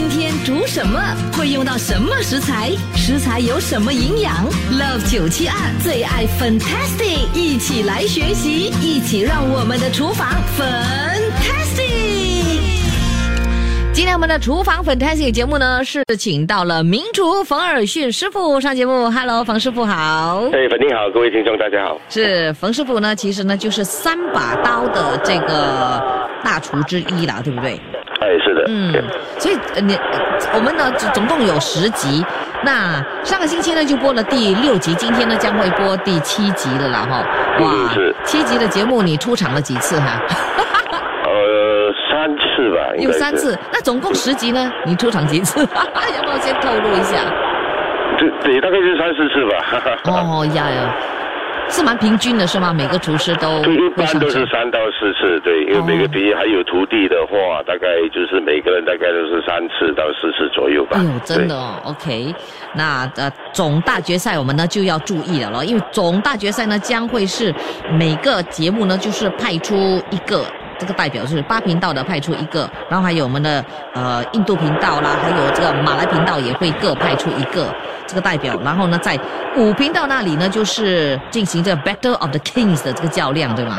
今天煮什么？会用到什么食材？食材有什么营养？Love 九七二最爱 Fantastic，一起来学习，一起让我们的厨房 Fantastic。今天我们的厨房 Fantastic 节目呢，是请到了名厨冯尔逊师傅上节目。Hello，冯师傅好。哎，粉丁好，各位听众大家好。是冯师傅呢，其实呢就是三把刀的这个大厨之一啦，对不对？嗯，所以呃你呃我们呢总总共有十集，那上个星期呢就播了第六集，今天呢将会播第七集了啦哈，嗯是七集的节目你出场了几次哈？呃，三次吧，有三次，那总共十集呢，你出场几次？要不要先透露一下？对对，大概是三四次吧。哦呀呀，是蛮平均的是吗？每个厨师都对，一般都是。三到四次，对，因为哦每个比还有徒弟的话，大概就是每个人大概都是三次到四次左右吧。哎呦，真的哦，OK，那呃总大决赛我们呢就要注意了咯，因为总大决赛呢将会是每个节目呢就是派出一个。这个代表就是八频道的派出一个，然后还有我们的呃印度频道啦，还有这个马来频道也会各派出一个这个代表，然后呢在五频道那里呢就是进行这个 Battle of the Kings 的这个较量，对吗？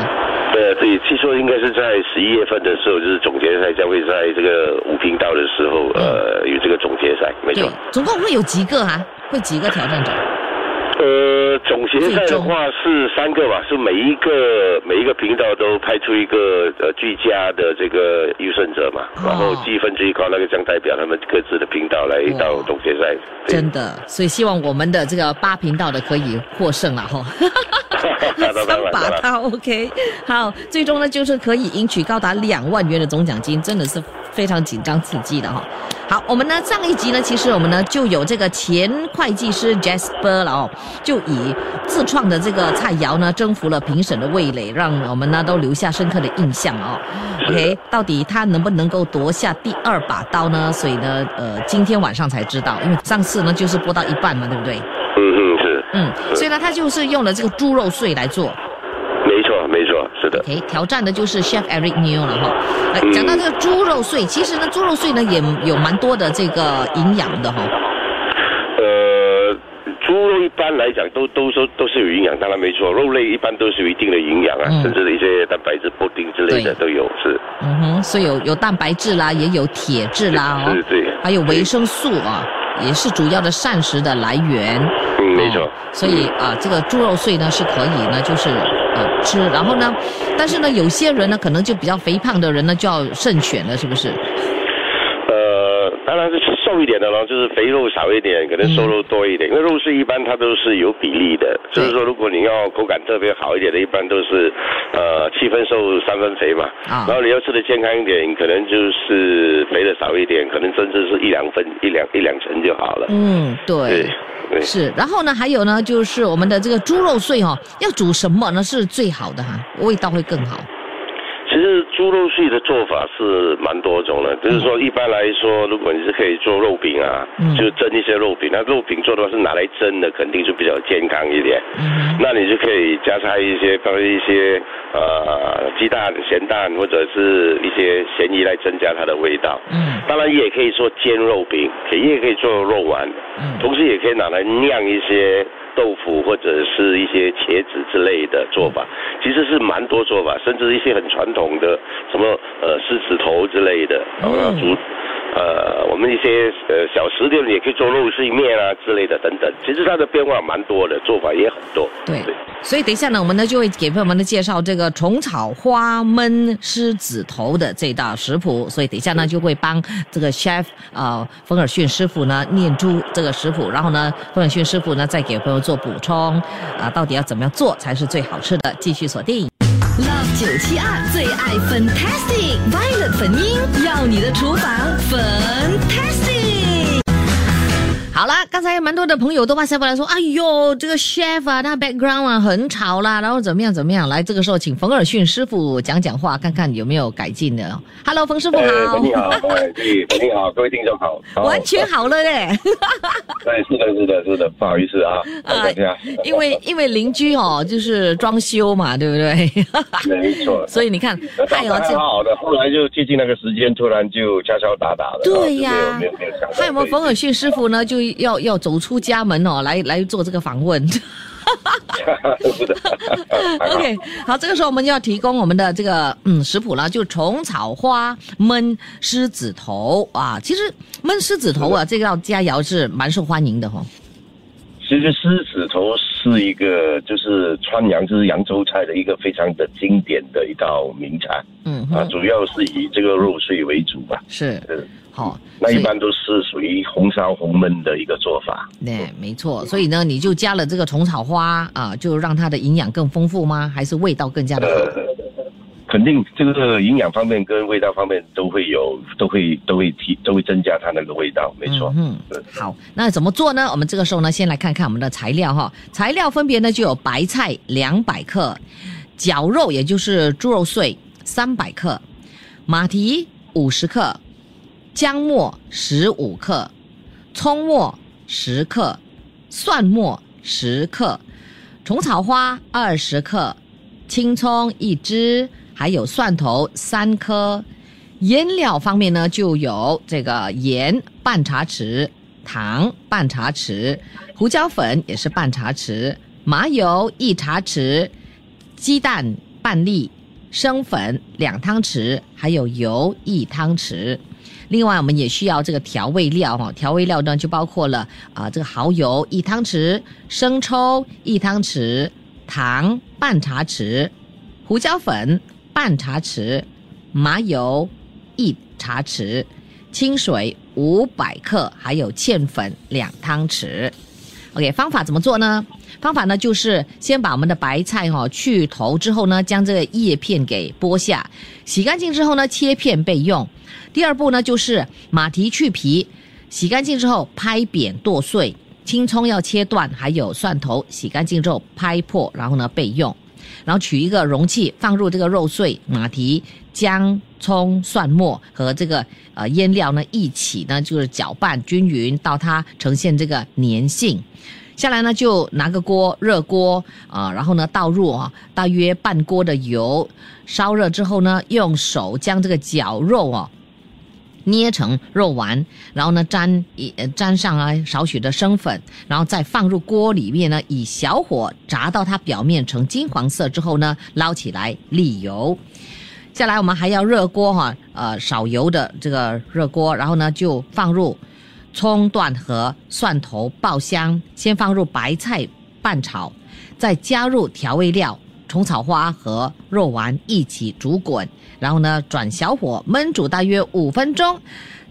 对呃对，据说应该是在十一月份的时候，就是总决赛将会在这个五频道的时候，呃，有这个总决赛，没对错。，总共会有几个哈、会几个挑战者？呃，总决赛的话是三个吧，是每一个每一个频道都派出一个呃最佳的这个优胜者嘛，哦然后积分最高那个将代表他们各自的频道来到总决赛。真的，所以希望我们的这个八频道的可以获胜了哈。三把刀，OK，好，最终呢就是可以赢取高达两万元的总奖金，真的是非常紧张刺激的哈。好，我们呢上一集呢，其实我们呢就有这个前会计师 Jasper 了哦，就以自创的这个菜肴呢征服了评审的味蕾，让我们呢都留下深刻的印象哦。OK，到底他能不能够夺下第二把刀呢？所以呢，呃，今天晚上才知道，因为上次呢就是播到一半嘛，对不对？嗯嗯是，嗯，所以呢，他就是用了这个猪肉碎来做。是的。OK，挑战的就是 Chef Eric New 了哈。呃，嗯讲到这个猪肉碎，其实呢，猪肉碎呢也有蛮多的这个营养的哈。呃，猪肉一般来讲都都说都是有营养，当然没错，肉类一般都是有一定的营养啊，嗯甚至一些蛋白质、布丁之类的都有，是嗯哼，所以有有蛋白质啦，也有铁质啦哦对，对，还有维生素啊，也是主要的膳食的来源。嗯没错哦。所以啊、这个猪肉碎呢是可以呢，就是呃吃，然后呢，但是呢，有些人呢可能就比较肥胖的人呢就要慎选了，是不是？呃，当然是瘦一点的咯，就是肥肉少一点，可能瘦肉多一点。因为肉碎一般它都是有比例的，就是说如果你要口感特别好一点的，一般都是呃七分瘦三分肥嘛。啊然后你要吃的健康一点，可能就是肥的少一点，可能甚至是一两分一两一两成就好了。嗯，对对。对。是，然后呢，还有呢，就是我们的这个猪肉碎哦，要煮什么呢是最好的哈，味道会更好。其实猪肉碎的做法是蛮多种的，就是说一般来说，如果你是可以做肉饼啊，嗯。就蒸一些肉饼，那肉饼做的话是拿来蒸的，肯定是比较健康一点。嗯。那你就可以加上一些，包括一些呃鸡蛋、咸蛋或者是一些咸鱼来增加它的味道。嗯。当然也可以做煎肉饼，可以也可以做肉丸，嗯。同时也可以拿来酿一些豆腐或者是一些茄子之类的做法。其实是蛮多做法，甚至一些很传统的什么呃狮子头之类的，然后嗯煮。呃，我们一些呃小食店也可以做肉碎面啊之类的等等，其实它的变化蛮多的，做法也很多。对，所以等一下呢，我们呢就会给朋友们呢介绍这个虫草花焖狮子头的这道食谱，所以等一下呢就会帮这个 chef 呃冯尔逊师傅呢念出这个食谱，然后呢冯尔逊师傅呢再给朋友做补充，啊、到底要怎么样做才是最好吃的？继续锁定。Love 九七二最爱 Fantastic Violet 粉樱，要你的厨房粉。好啦，刚才蛮多的朋友都发现过来说，哎呦，这个 chef 啊，那 background 啊很吵啦，然后怎么样怎么样？来，这个时候请冯尔逊师傅讲讲话，看看有没有改进的。Hello，冯师傅好。你好，哎，你好，各位听众好。完全好了嘞。对，是的，是的，是的，不好意思啊，大家。因为因为邻居哦，就是装修嘛，对不对？没错。所以你看，还有好好的，后来就接近那个时间，突然就敲敲打打的。对呀。还有没有想。还有没冯尔逊师傅呢？就要要走出家门哦，来来做这个访问。OK，好，这个时候我们就要提供我们的这个嗯食谱了，就虫草花焖狮子头啊。其实焖狮子头啊，这道佳肴是蛮受欢迎的哈。其实狮子头是一个就是川扬就是扬州菜的一个非常的经典的一道名菜。嗯啊，主要是以这个肉碎为主吧。是。好，那一般都是属于红烧红焖的一个做法。对，没错。所以呢，你就加了这个虫草花啊，就让它的营养更丰富吗？还是味道更加的好？肯定这个营养方面跟味道方面都会有，都会都会提，都会增加它那个味道。没错。嗯，好，那怎么做呢？我们这个时候呢，先来看看我们的材料哈。材料分别呢就有白菜两百克，绞肉也就是猪肉碎三百克，马蹄五十克。姜末十五克，葱末十克，蒜末十克，虫草花二十克，青葱一支，还有蒜头三颗。腌料方面呢，就有这个盐半茶匙，糖半茶匙，胡椒粉也是半茶匙，麻油一茶匙，鸡蛋半粒，生粉两汤匙，还有油一汤匙。另外，我们也需要这个调味料哈，调味料呢就包括了啊，这个蚝油一汤匙，生抽一汤匙，糖半茶匙，胡椒粉半茶匙，麻油一茶匙，清水五百克，还有芡粉两汤匙。OK，方法怎么做呢？方法呢就是先把我们的白菜哈去头之后呢，将这个叶片给剥下，洗干净之后呢，切片备用。第二步呢，就是马蹄去皮，洗干净之后拍扁剁碎，青葱要切断，还有蒜头洗干净之后拍破，然后呢备用。然后取一个容器，放入这个肉碎、马蹄、姜、葱、蒜末和这个呃腌料呢一起呢，就是搅拌均匀到它呈现这个粘性。下来呢，就拿个锅，热锅啊，然后呢倒入啊大约半锅的油，烧热之后呢，用手将这个绞肉哦。捏成肉丸，然后呢沾一沾上啊少许的生粉，然后再放入锅里面呢，以小火炸到它表面呈金黄色之后呢，捞起来沥油。下来我们还要热锅哈，呃少油的这个热锅，然后呢就放入葱段和蒜头爆香，先放入白菜拌炒，再加入调味料。虫草花和肉丸一起煮滚，然后呢转小火焖煮大约五分钟，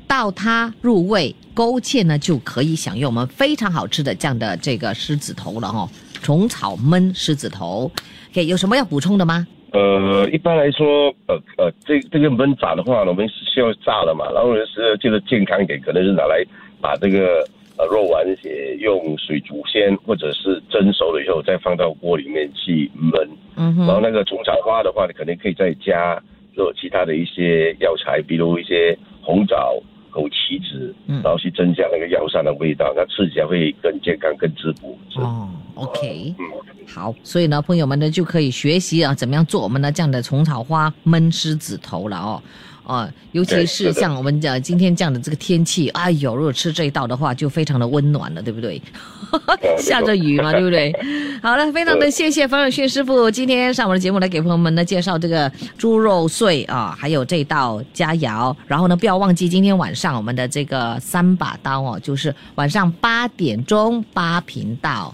到它入味勾芡呢，就可以享用我们非常好吃的这样的这个狮子头了哈。虫草焖狮子头，OK，有什么要补充的吗？呃，一般来说，呃呃，这这个焖炸的话，我们是需要炸的嘛，然后是这个健康一点，可能是拿来把这个。肉丸也用水煮先，或者是蒸熟了以后再放到锅里面去焖。嗯然后那个虫草花的话，你肯定可以再加做其他的一些药材，比如一些红枣、枸杞子，然后去增加那个药膳的味道，那吃起来会更健康、更滋补。哦，OK，嗯，好，所以呢，朋友们呢就可以学习啊，怎么样做我们的这样的虫草花焖狮子头了哦。啊，尤其是像我们讲今天这样的这个天气，哎呦，如果吃这一道的话，就非常的温暖了，对不对？下着雨嘛，对不对？好了，非常的谢谢冯永迅师傅今天上我的节目来给朋友们呢介绍这个猪肉碎啊，还有这道佳肴。然后呢，不要忘记今天晚上我们的这个三把刀哦，就是晚上八点钟八频道。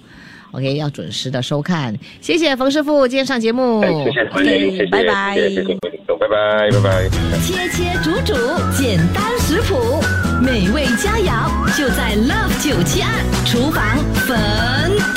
OK，要准时的收看，谢谢冯师傅今天上节目，谢谢，OK，拜拜，谢谢，拜拜，拜拜。切切煮煮，简单食谱，美味佳肴就在 Love 九七二厨房，Fantastic。